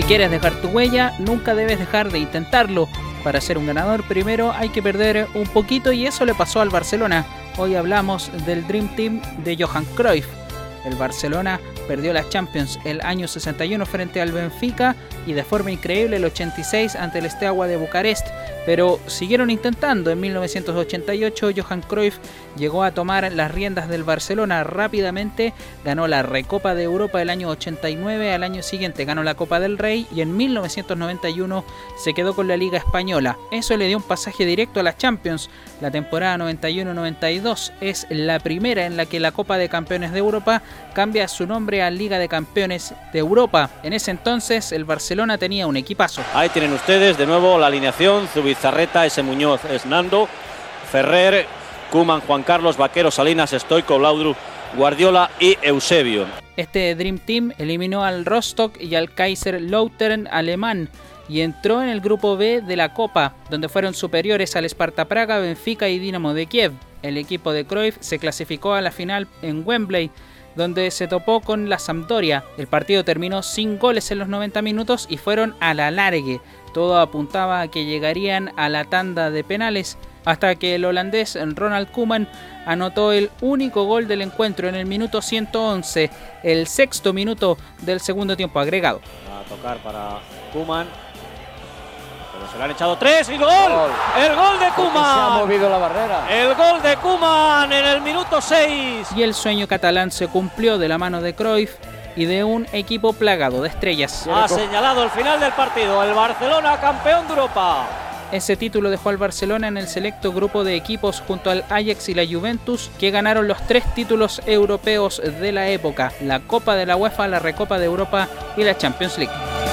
quieres dejar tu huella, nunca debes dejar de intentarlo. Para ser un ganador primero hay que perder un poquito y eso le pasó al Barcelona. Hoy hablamos del Dream Team de Johan Cruyff. El Barcelona perdió la Champions el año 61 frente al Benfica y de forma increíble el 86 ante el Steaua de Bucarest, pero siguieron intentando. En 1988 Johan Cruyff llegó a tomar las riendas del Barcelona rápidamente, ganó la Recopa de Europa el año 89, al año siguiente ganó la Copa del Rey y en 1991 se quedó con la Liga Española. Eso le dio un pasaje directo a la Champions. La temporada 91-92 es la primera en la que la Copa de Campeones de Europa cambia su nombre a Liga de Campeones de Europa. En ese entonces el Barcelona tenía un equipazo. Ahí tienen ustedes de nuevo la alineación, Zubizarreta, ese Muñoz es Nando, Ferrer, Cuman, Juan Carlos, Vaquero, Salinas, Stoico, Laudru, Guardiola y Eusebio. Este Dream Team eliminó al Rostock y al Kaiser Lautern alemán y entró en el grupo B de la Copa, donde fueron superiores al Sparta Praga, Benfica y Dinamo de Kiev. El equipo de Cruyff se clasificó a la final en Wembley, donde se topó con la Sampdoria. El partido terminó sin goles en los 90 minutos y fueron a la largue. Todo apuntaba a que llegarían a la tanda de penales hasta que el holandés Ronald Koeman anotó el único gol del encuentro en el minuto 111, el sexto minuto del segundo tiempo agregado. A tocar para Koeman. Pero se le han echado tres y gol. El gol de Koeman. Se ha movido la barrera. El gol de Koeman minuto 6. Y el sueño catalán se cumplió de la mano de Cruyff y de un equipo plagado de estrellas. Ha señalado el final del partido. El Barcelona campeón de Europa. Ese título dejó al Barcelona en el selecto grupo de equipos junto al Ajax y la Juventus que ganaron los tres títulos europeos de la época, la Copa de la UEFA, la Recopa de Europa y la Champions League.